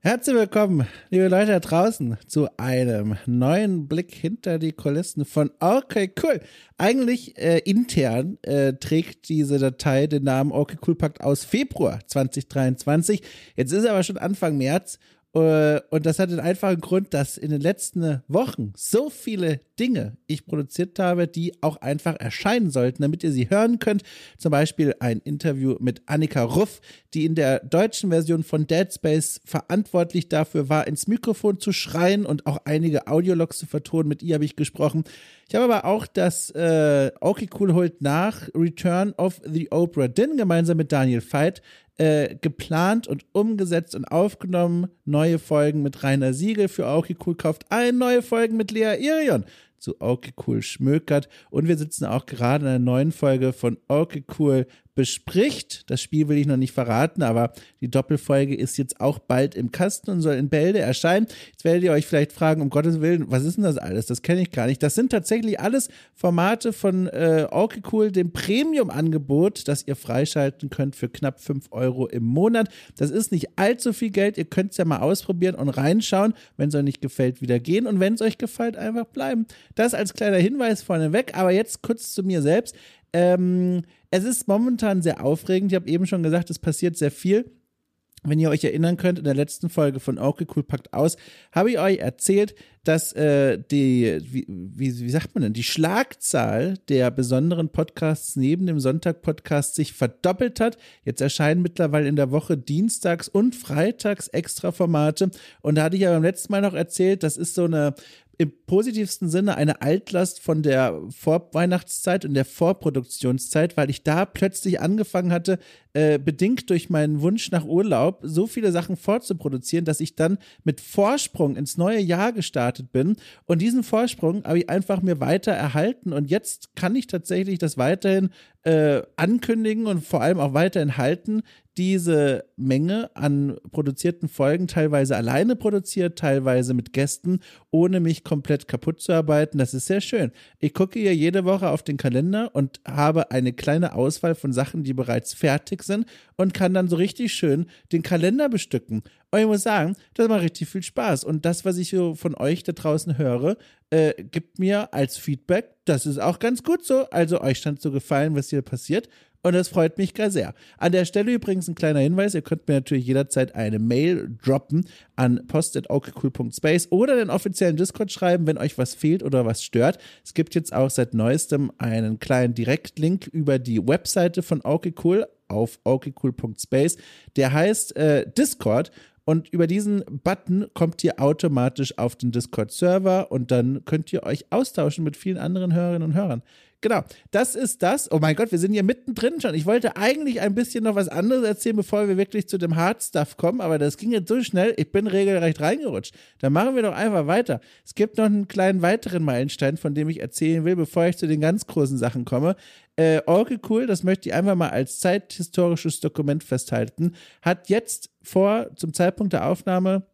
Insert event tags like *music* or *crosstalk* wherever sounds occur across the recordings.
Herzlich willkommen, liebe Leute da draußen, zu einem neuen Blick hinter die Kulissen von Okay Cool. Eigentlich äh, intern äh, trägt diese Datei den Namen Okay Cool Pakt aus Februar 2023. Jetzt ist aber schon Anfang März und das hat den einfachen Grund, dass in den letzten Wochen so viele Dinge ich produziert habe, die auch einfach erscheinen sollten, damit ihr sie hören könnt. Zum Beispiel ein Interview mit Annika Ruff, die in der deutschen Version von Dead Space verantwortlich dafür war, ins Mikrofon zu schreien und auch einige Audiologs zu vertonen. Mit ihr habe ich gesprochen. Ich habe aber auch das äh, Okay Cool holt nach Return of the Oprah Din gemeinsam mit Daniel Veit äh, geplant und umgesetzt und aufgenommen. Neue Folgen mit Rainer Siegel für Okay Cool kauft ein, neue Folgen mit Lea Irion zu Okay Cool schmökert und wir sitzen auch gerade in einer neuen Folge von Okay Cool bespricht. Das Spiel will ich noch nicht verraten, aber die Doppelfolge ist jetzt auch bald im Kasten und soll in Bälde erscheinen. Jetzt werdet ihr euch vielleicht fragen, um Gottes Willen, was ist denn das alles? Das kenne ich gar nicht. Das sind tatsächlich alles Formate von äh, okay cool, dem Premium-Angebot, das ihr freischalten könnt für knapp 5 Euro im Monat. Das ist nicht allzu viel Geld. Ihr könnt es ja mal ausprobieren und reinschauen. Wenn es euch nicht gefällt, wieder gehen. Und wenn es euch gefällt, einfach bleiben. Das als kleiner Hinweis vorneweg. Aber jetzt kurz zu mir selbst. Ähm, es ist momentan sehr aufregend. Ich habe eben schon gesagt, es passiert sehr viel. Wenn ihr euch erinnern könnt, in der letzten Folge von Okay Cool packt aus, habe ich euch erzählt, dass äh, die, wie, wie, wie sagt man denn, die Schlagzahl der besonderen Podcasts neben dem Sonntag-Podcast sich verdoppelt hat. Jetzt erscheinen mittlerweile in der Woche dienstags und freitags extra Formate. Und da hatte ich ja beim letzten Mal noch erzählt, das ist so eine im positivsten Sinne eine Altlast von der Vorweihnachtszeit und der Vorproduktionszeit, weil ich da plötzlich angefangen hatte, äh, bedingt durch meinen Wunsch nach Urlaub, so viele Sachen vorzuproduzieren, dass ich dann mit Vorsprung ins neue Jahr gestartet bin. Und diesen Vorsprung habe ich einfach mir weiter erhalten. Und jetzt kann ich tatsächlich das weiterhin äh, ankündigen und vor allem auch weiterhin halten, diese Menge an produzierten Folgen teilweise alleine produziert, teilweise mit Gästen, ohne mich komplett kaputt zu arbeiten. Das ist sehr schön. Ich gucke hier jede Woche auf den Kalender und habe eine kleine Auswahl von Sachen, die bereits fertig sind und kann dann so richtig schön den Kalender bestücken. Und ich muss sagen, das macht richtig viel Spaß. Und das, was ich so von euch da draußen höre, äh, gibt mir als Feedback, das ist auch ganz gut so. Also euch stand so gefallen, was hier passiert. Und das freut mich gar sehr. An der Stelle übrigens ein kleiner Hinweis: Ihr könnt mir natürlich jederzeit eine Mail droppen an post.okcool.space oder den offiziellen Discord schreiben, wenn euch was fehlt oder was stört. Es gibt jetzt auch seit neuestem einen kleinen Direktlink über die Webseite von OKCool auf okcool.space. Der heißt äh, Discord und über diesen Button kommt ihr automatisch auf den Discord-Server und dann könnt ihr euch austauschen mit vielen anderen Hörerinnen und Hörern. Genau, das ist das. Oh mein Gott, wir sind hier mittendrin schon. Ich wollte eigentlich ein bisschen noch was anderes erzählen, bevor wir wirklich zu dem Hard Stuff kommen, aber das ging jetzt so schnell, ich bin regelrecht reingerutscht. Dann machen wir doch einfach weiter. Es gibt noch einen kleinen weiteren Meilenstein, von dem ich erzählen will, bevor ich zu den ganz großen Sachen komme. Äh, Orgel Cool, das möchte ich einfach mal als zeithistorisches Dokument festhalten, hat jetzt vor, zum Zeitpunkt der Aufnahme,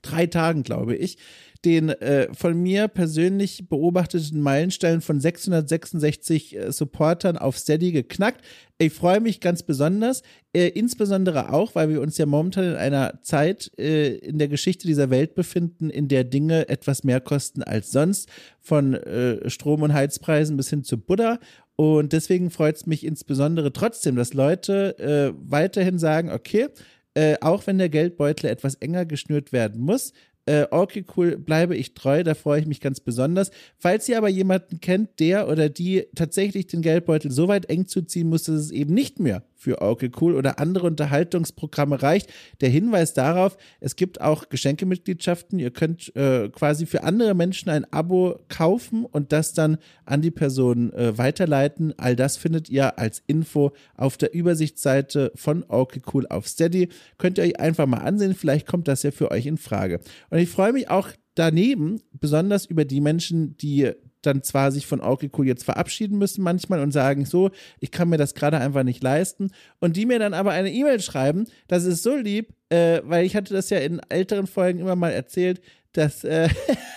drei Tagen, glaube ich, den äh, von mir persönlich beobachteten Meilenstein von 666 äh, Supportern auf Steady geknackt. Ich freue mich ganz besonders, äh, insbesondere auch, weil wir uns ja momentan in einer Zeit äh, in der Geschichte dieser Welt befinden, in der Dinge etwas mehr kosten als sonst, von äh, Strom- und Heizpreisen bis hin zu Buddha. Und deswegen freut es mich insbesondere trotzdem, dass Leute äh, weiterhin sagen, okay, äh, auch wenn der Geldbeutel etwas enger geschnürt werden muss, äh, okay, cool, bleibe ich treu, da freue ich mich ganz besonders. Falls ihr aber jemanden kennt, der oder die tatsächlich den Geldbeutel so weit eng zuziehen muss, dass es eben nicht mehr für Okay Cool oder andere Unterhaltungsprogramme reicht. Der Hinweis darauf, es gibt auch Geschenkemitgliedschaften. Ihr könnt äh, quasi für andere Menschen ein Abo kaufen und das dann an die Person äh, weiterleiten. All das findet ihr als Info auf der Übersichtsseite von Okay Cool auf Steady. Könnt ihr euch einfach mal ansehen. Vielleicht kommt das ja für euch in Frage. Und ich freue mich auch daneben besonders über die Menschen, die dann zwar sich von cool jetzt verabschieden müssen manchmal und sagen so, ich kann mir das gerade einfach nicht leisten. Und die mir dann aber eine E-Mail schreiben, das ist so lieb, äh, weil ich hatte das ja in älteren Folgen immer mal erzählt, dass äh,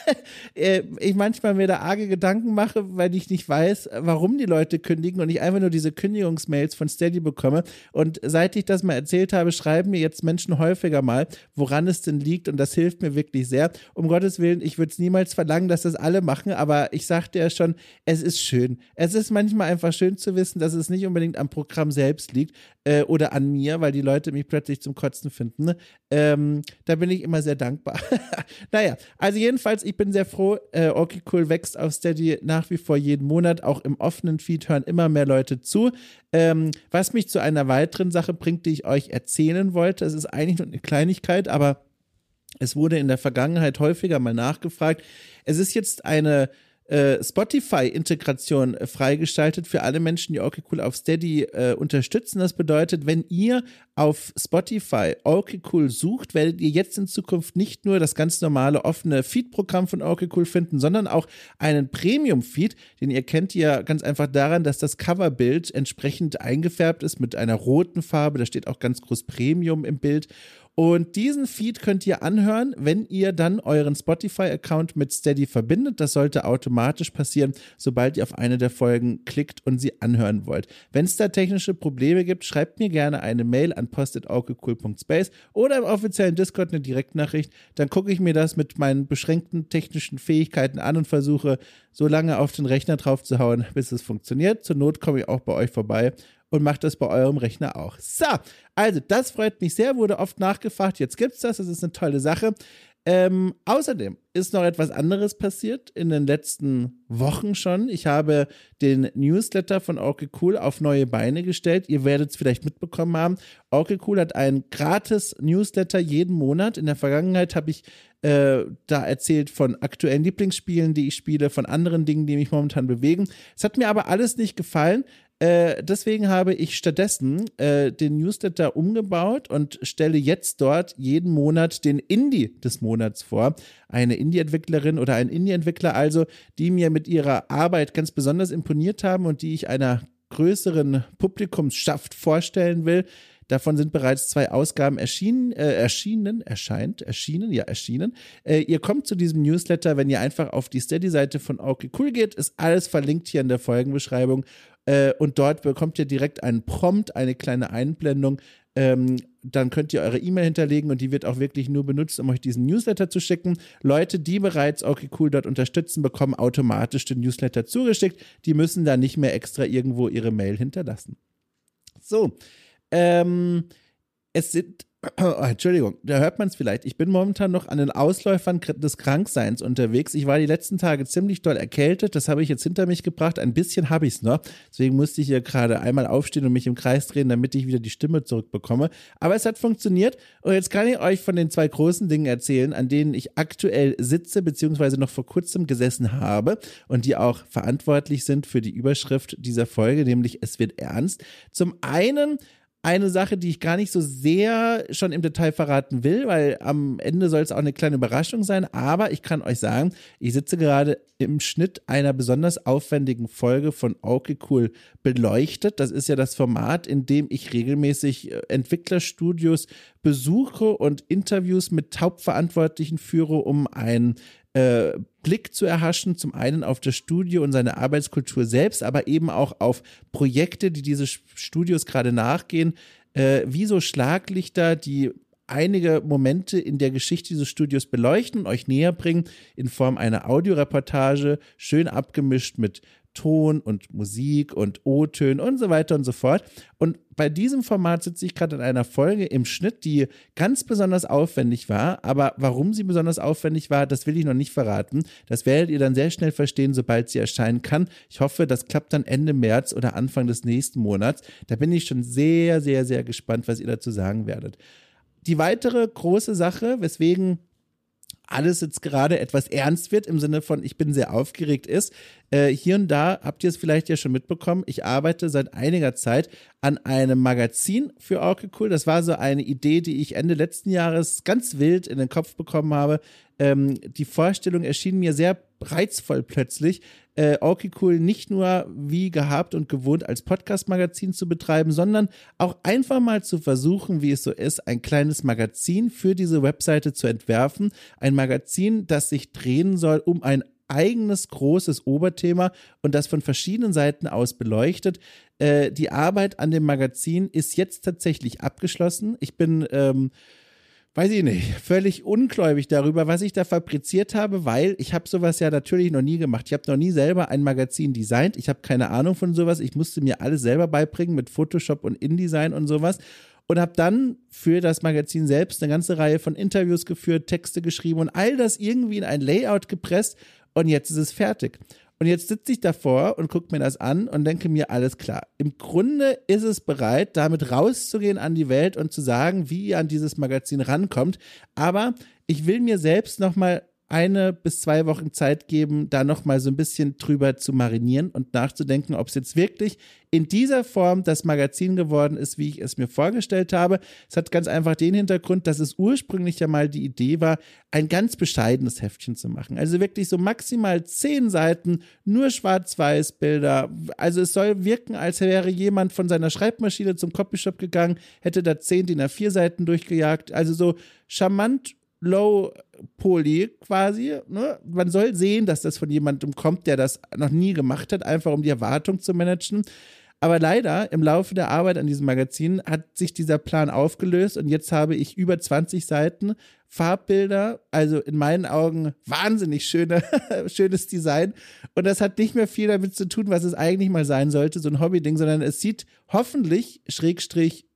*laughs* äh, ich manchmal mir da arge Gedanken mache, weil ich nicht weiß, warum die Leute kündigen und ich einfach nur diese Kündigungsmails von Steady bekomme. Und seit ich das mal erzählt habe, schreiben mir jetzt Menschen häufiger mal, woran es denn liegt und das hilft mir wirklich sehr. Um Gottes Willen, ich würde es niemals verlangen, dass das alle machen, aber ich sagte ja schon, es ist schön. Es ist manchmal einfach schön zu wissen, dass es nicht unbedingt am Programm selbst liegt äh, oder an mir, weil die Leute mich plötzlich zum Kotzen finden. Ähm, da bin ich immer sehr dankbar. *laughs* naja, also jedenfalls, ich bin sehr froh. Äh, okay, cool wächst auf Steady nach wie vor jeden Monat. Auch im offenen Feed hören immer mehr Leute zu. Ähm, was mich zu einer weiteren Sache bringt, die ich euch erzählen wollte. Es ist eigentlich nur eine Kleinigkeit, aber es wurde in der Vergangenheit häufiger mal nachgefragt. Es ist jetzt eine äh, Spotify-Integration äh, freigeschaltet für alle Menschen, die okay cool auf Steady äh, unterstützen. Das bedeutet, wenn ihr auf Spotify okay cool sucht, werdet ihr jetzt in Zukunft nicht nur das ganz normale offene Feed-Programm von okay cool finden, sondern auch einen Premium-Feed, den ihr kennt ihr ganz einfach daran, dass das Coverbild entsprechend eingefärbt ist mit einer roten Farbe. Da steht auch ganz groß Premium im Bild. Und diesen Feed könnt ihr anhören, wenn ihr dann euren Spotify-Account mit Steady verbindet. Das sollte automatisch passieren, sobald ihr auf eine der Folgen klickt und sie anhören wollt. Wenn es da technische Probleme gibt, schreibt mir gerne eine Mail an post.augecool.space oder im offiziellen Discord eine Direktnachricht. Dann gucke ich mir das mit meinen beschränkten technischen Fähigkeiten an und versuche so lange auf den Rechner drauf zu hauen, bis es funktioniert. Zur Not komme ich auch bei euch vorbei und macht das bei eurem Rechner auch. So, also das freut mich sehr, wurde oft nachgefragt. Jetzt gibt's das, das ist eine tolle Sache. Ähm, außerdem ist noch etwas anderes passiert in den letzten Wochen schon. Ich habe den Newsletter von Orky Cool auf neue Beine gestellt. Ihr werdet es vielleicht mitbekommen haben. Orky Cool hat einen gratis Newsletter jeden Monat. In der Vergangenheit habe ich äh, da erzählt von aktuellen Lieblingsspielen, die ich spiele, von anderen Dingen, die mich momentan bewegen. Es hat mir aber alles nicht gefallen. Äh, deswegen habe ich stattdessen äh, den Newsletter umgebaut und stelle jetzt dort jeden Monat den Indie des Monats vor. Eine Indie-Entwicklerin oder ein Indie-Entwickler also, die mir mit ihrer Arbeit ganz besonders imponiert haben und die ich einer größeren Publikumsschaft vorstellen will. Davon sind bereits zwei Ausgaben erschienen, äh, erschienen, erscheint, erschienen, ja, erschienen. Äh, ihr kommt zu diesem Newsletter, wenn ihr einfach auf die Steady-Seite von Okay Cool geht, ist alles verlinkt hier in der Folgenbeschreibung. Äh, und dort bekommt ihr direkt einen Prompt, eine kleine Einblendung. Ähm, dann könnt ihr eure E-Mail hinterlegen und die wird auch wirklich nur benutzt, um euch diesen Newsletter zu schicken. Leute, die bereits okay dort unterstützen, bekommen automatisch den Newsletter zugeschickt. Die müssen da nicht mehr extra irgendwo ihre Mail hinterlassen. So, ähm, es sind Oh, *clears throat* Entschuldigung, da hört man es vielleicht. Ich bin momentan noch an den Ausläufern des Krankseins unterwegs. Ich war die letzten Tage ziemlich doll erkältet. Das habe ich jetzt hinter mich gebracht. Ein bisschen habe ich es noch. Deswegen musste ich hier gerade einmal aufstehen und mich im Kreis drehen, damit ich wieder die Stimme zurückbekomme. Aber es hat funktioniert. Und jetzt kann ich euch von den zwei großen Dingen erzählen, an denen ich aktuell sitze, beziehungsweise noch vor kurzem gesessen habe und die auch verantwortlich sind für die Überschrift dieser Folge, nämlich Es wird ernst. Zum einen eine Sache, die ich gar nicht so sehr schon im Detail verraten will, weil am Ende soll es auch eine kleine Überraschung sein. Aber ich kann euch sagen, ich sitze gerade im Schnitt einer besonders aufwendigen Folge von Okay Cool beleuchtet. Das ist ja das Format, in dem ich regelmäßig äh, Entwicklerstudios besuche und Interviews mit Hauptverantwortlichen führe, um ein äh, Blick zu erhaschen, zum einen auf das Studio und seine Arbeitskultur selbst, aber eben auch auf Projekte, die diese Studios gerade nachgehen, äh, wie so Schlaglichter, die einige Momente in der Geschichte dieses Studios beleuchten, euch näher bringen in Form einer Audioreportage, schön abgemischt mit Ton und Musik und O-Tönen und so weiter und so fort. Und bei diesem Format sitze ich gerade in einer Folge im Schnitt, die ganz besonders aufwendig war. Aber warum sie besonders aufwendig war, das will ich noch nicht verraten. Das werdet ihr dann sehr schnell verstehen, sobald sie erscheinen kann. Ich hoffe, das klappt dann Ende März oder Anfang des nächsten Monats. Da bin ich schon sehr, sehr, sehr gespannt, was ihr dazu sagen werdet. Die weitere große Sache, weswegen alles jetzt gerade etwas ernst wird, im Sinne von, ich bin sehr aufgeregt ist. Äh, hier und da habt ihr es vielleicht ja schon mitbekommen. Ich arbeite seit einiger Zeit an einem Magazin für Orke Cool. Das war so eine Idee, die ich Ende letzten Jahres ganz wild in den Kopf bekommen habe. Ähm, die Vorstellung erschien mir sehr reizvoll plötzlich, äh, okay nicht nur wie gehabt und gewohnt als Podcast-Magazin zu betreiben, sondern auch einfach mal zu versuchen, wie es so ist, ein kleines Magazin für diese Webseite zu entwerfen. Ein Magazin, das sich drehen soll um ein eigenes großes Oberthema und das von verschiedenen Seiten aus beleuchtet. Äh, die Arbeit an dem Magazin ist jetzt tatsächlich abgeschlossen. Ich bin ähm, weiß ich nicht, völlig ungläubig darüber, was ich da fabriziert habe, weil ich habe sowas ja natürlich noch nie gemacht. Ich habe noch nie selber ein Magazin designt. Ich habe keine Ahnung von sowas. Ich musste mir alles selber beibringen mit Photoshop und InDesign und sowas und habe dann für das Magazin selbst eine ganze Reihe von Interviews geführt, Texte geschrieben und all das irgendwie in ein Layout gepresst und jetzt ist es fertig. Und jetzt sitze ich davor und gucke mir das an und denke mir, alles klar. Im Grunde ist es bereit, damit rauszugehen an die Welt und zu sagen, wie ihr an dieses Magazin rankommt. Aber ich will mir selbst nochmal eine bis zwei Wochen Zeit geben, da nochmal so ein bisschen drüber zu marinieren und nachzudenken, ob es jetzt wirklich in dieser Form das Magazin geworden ist, wie ich es mir vorgestellt habe. Es hat ganz einfach den Hintergrund, dass es ursprünglich ja mal die Idee war, ein ganz bescheidenes Heftchen zu machen. Also wirklich so maximal zehn Seiten, nur Schwarz-Weiß-Bilder. Also es soll wirken, als wäre jemand von seiner Schreibmaschine zum Copyshop gegangen, hätte da zehn DIN A4 Seiten durchgejagt. Also so charmant Low Poly quasi. Ne? Man soll sehen, dass das von jemandem kommt, der das noch nie gemacht hat, einfach um die Erwartung zu managen. Aber leider, im Laufe der Arbeit an diesem Magazin hat sich dieser Plan aufgelöst und jetzt habe ich über 20 Seiten Farbbilder, also in meinen Augen wahnsinnig schöne, *laughs* schönes Design. Und das hat nicht mehr viel damit zu tun, was es eigentlich mal sein sollte, so ein Hobby-Ding, sondern es sieht hoffentlich, schrägstrich,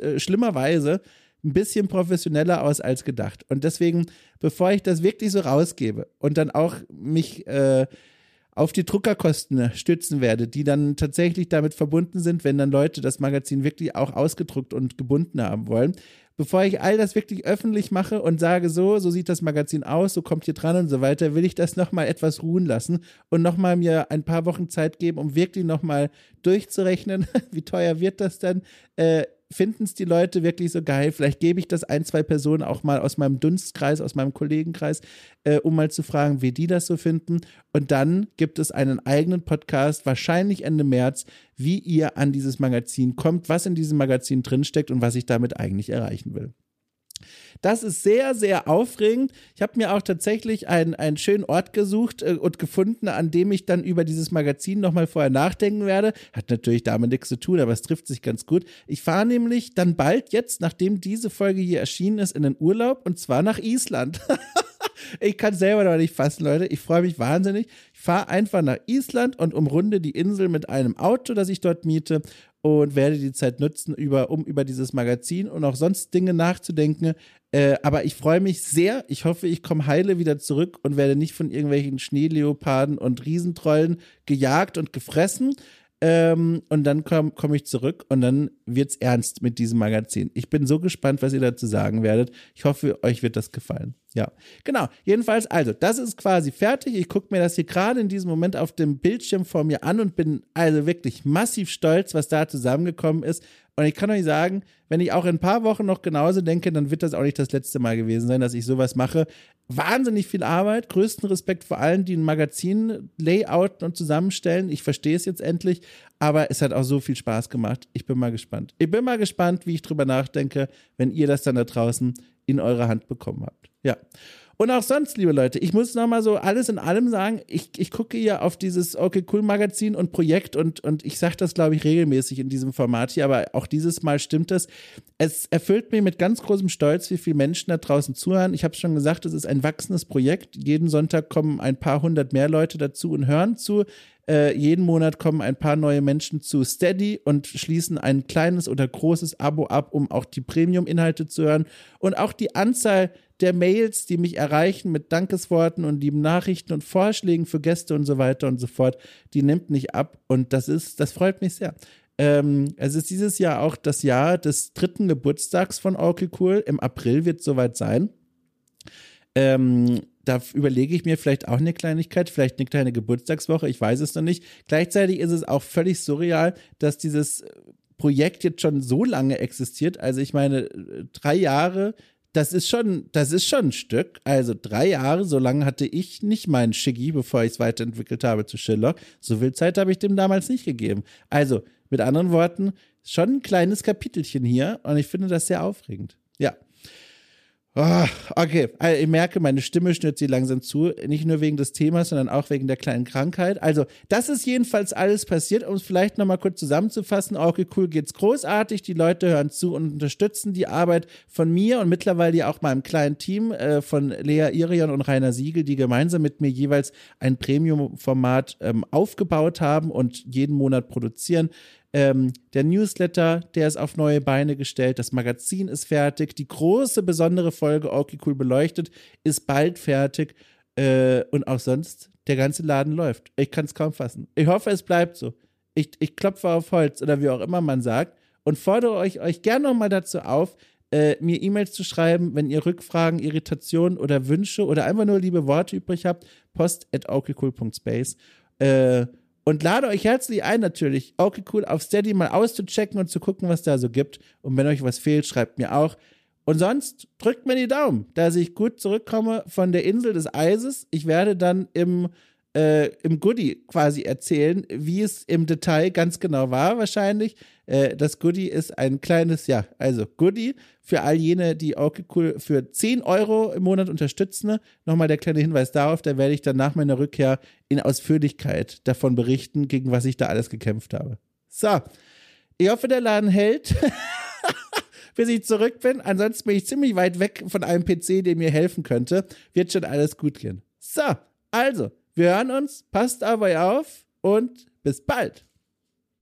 äh, schlimmerweise, ein bisschen professioneller aus als gedacht. Und deswegen, bevor ich das wirklich so rausgebe und dann auch mich äh, auf die Druckerkosten stützen werde, die dann tatsächlich damit verbunden sind, wenn dann Leute das Magazin wirklich auch ausgedruckt und gebunden haben wollen. Bevor ich all das wirklich öffentlich mache und sage, so, so sieht das Magazin aus, so kommt ihr dran und so weiter, will ich das nochmal etwas ruhen lassen und nochmal mir ein paar Wochen Zeit geben, um wirklich nochmal durchzurechnen, *laughs* wie teuer wird das dann, äh, finden es die Leute wirklich so geil? Vielleicht gebe ich das ein, zwei Personen auch mal aus meinem Dunstkreis, aus meinem Kollegenkreis, äh, um mal zu fragen, wie die das so finden. Und dann gibt es einen eigenen Podcast, wahrscheinlich Ende März, wie ihr an dieses Magazin kommt, was in diesem Magazin drinsteckt und was ich damit eigentlich erreichen will. Das ist sehr, sehr aufregend. Ich habe mir auch tatsächlich einen, einen schönen Ort gesucht äh, und gefunden, an dem ich dann über dieses Magazin nochmal vorher nachdenken werde. Hat natürlich damit nichts zu tun, aber es trifft sich ganz gut. Ich fahre nämlich dann bald jetzt, nachdem diese Folge hier erschienen ist, in den Urlaub und zwar nach Island. *laughs* ich kann selber noch nicht fassen, Leute. Ich freue mich wahnsinnig. Ich fahre einfach nach Island und umrunde die Insel mit einem Auto, das ich dort miete und werde die Zeit nutzen, über, um über dieses Magazin und auch sonst Dinge nachzudenken. Äh, aber ich freue mich sehr. Ich hoffe, ich komme heile wieder zurück und werde nicht von irgendwelchen Schneeleoparden und Riesentrollen gejagt und gefressen. Ähm, und dann komme komm ich zurück und dann wird es ernst mit diesem Magazin. Ich bin so gespannt, was ihr dazu sagen werdet. Ich hoffe, euch wird das gefallen. Ja, genau. Jedenfalls, also, das ist quasi fertig. Ich gucke mir das hier gerade in diesem Moment auf dem Bildschirm vor mir an und bin also wirklich massiv stolz, was da zusammengekommen ist. Und ich kann euch sagen, wenn ich auch in ein paar Wochen noch genauso denke, dann wird das auch nicht das letzte Mal gewesen sein, dass ich sowas mache. Wahnsinnig viel Arbeit. Größten Respekt vor allen, die ein Magazin layouten und zusammenstellen. Ich verstehe es jetzt endlich, aber es hat auch so viel Spaß gemacht. Ich bin mal gespannt. Ich bin mal gespannt, wie ich drüber nachdenke, wenn ihr das dann da draußen in eure Hand bekommen habt. Ja. Und auch sonst, liebe Leute, ich muss nochmal so alles in allem sagen, ich, ich gucke ja auf dieses Okay Cool Magazin und Projekt und, und ich sage das, glaube ich, regelmäßig in diesem Format hier, aber auch dieses Mal stimmt es. Es erfüllt mich mit ganz großem Stolz, wie viele Menschen da draußen zuhören. Ich habe schon gesagt, es ist ein wachsendes Projekt. Jeden Sonntag kommen ein paar hundert mehr Leute dazu und hören zu. Äh, jeden Monat kommen ein paar neue Menschen zu Steady und schließen ein kleines oder großes Abo ab, um auch die Premium-Inhalte zu hören. Und auch die Anzahl der Mails, die mich erreichen mit Dankesworten und lieben Nachrichten und Vorschlägen für Gäste und so weiter und so fort, die nimmt nicht ab. Und das ist, das freut mich sehr. Ähm, es ist dieses Jahr auch das Jahr des dritten Geburtstags von Okay Cool. Im April wird es soweit sein. Ähm, da überlege ich mir vielleicht auch eine Kleinigkeit, vielleicht eine kleine Geburtstagswoche, ich weiß es noch nicht. Gleichzeitig ist es auch völlig surreal, dass dieses Projekt jetzt schon so lange existiert. Also ich meine, drei Jahre das ist schon, das ist schon ein Stück. Also drei Jahre, so lange hatte ich nicht meinen Shiggy, bevor ich es weiterentwickelt habe zu Sherlock. So viel Zeit habe ich dem damals nicht gegeben. Also, mit anderen Worten, schon ein kleines Kapitelchen hier und ich finde das sehr aufregend. Ja. Oh, okay, also ich merke, meine Stimme schnürt sie langsam zu. Nicht nur wegen des Themas, sondern auch wegen der kleinen Krankheit. Also, das ist jedenfalls alles passiert. Um es vielleicht nochmal kurz zusammenzufassen, okay, cool geht's großartig. Die Leute hören zu und unterstützen die Arbeit von mir und mittlerweile ja auch meinem kleinen Team äh, von Lea Irion und Rainer Siegel, die gemeinsam mit mir jeweils ein Premium-Format ähm, aufgebaut haben und jeden Monat produzieren. Ähm, der Newsletter, der ist auf neue Beine gestellt. Das Magazin ist fertig. Die große, besondere Folge Okay Cool beleuchtet ist bald fertig. Äh, und auch sonst, der ganze Laden läuft. Ich kann es kaum fassen. Ich hoffe, es bleibt so. Ich, ich klopfe auf Holz oder wie auch immer man sagt und fordere euch, euch gerne nochmal dazu auf, äh, mir E-Mails zu schreiben, wenn ihr Rückfragen, Irritationen oder Wünsche oder einfach nur liebe Worte übrig habt. Post at. Äh, und lade euch herzlich ein, natürlich, okay, cool, auf Steady mal auszuchecken und zu gucken, was da so gibt. Und wenn euch was fehlt, schreibt mir auch. Und sonst drückt mir die Daumen, dass ich gut zurückkomme von der Insel des Eises. Ich werde dann im äh, im Goodie quasi erzählen, wie es im Detail ganz genau war, wahrscheinlich. Äh, das Goodie ist ein kleines, ja, also Goodie für all jene, die okay cool für 10 Euro im Monat unterstützen. Nochmal der kleine Hinweis darauf, da werde ich dann nach meiner Rückkehr in Ausführlichkeit davon berichten, gegen was ich da alles gekämpft habe. So, ich hoffe, der Laden hält. *laughs* bis ich zurück bin. Ansonsten bin ich ziemlich weit weg von einem PC, der mir helfen könnte. Wird schon alles gut gehen. So, also, wir hören uns, passt aber auf und bis bald.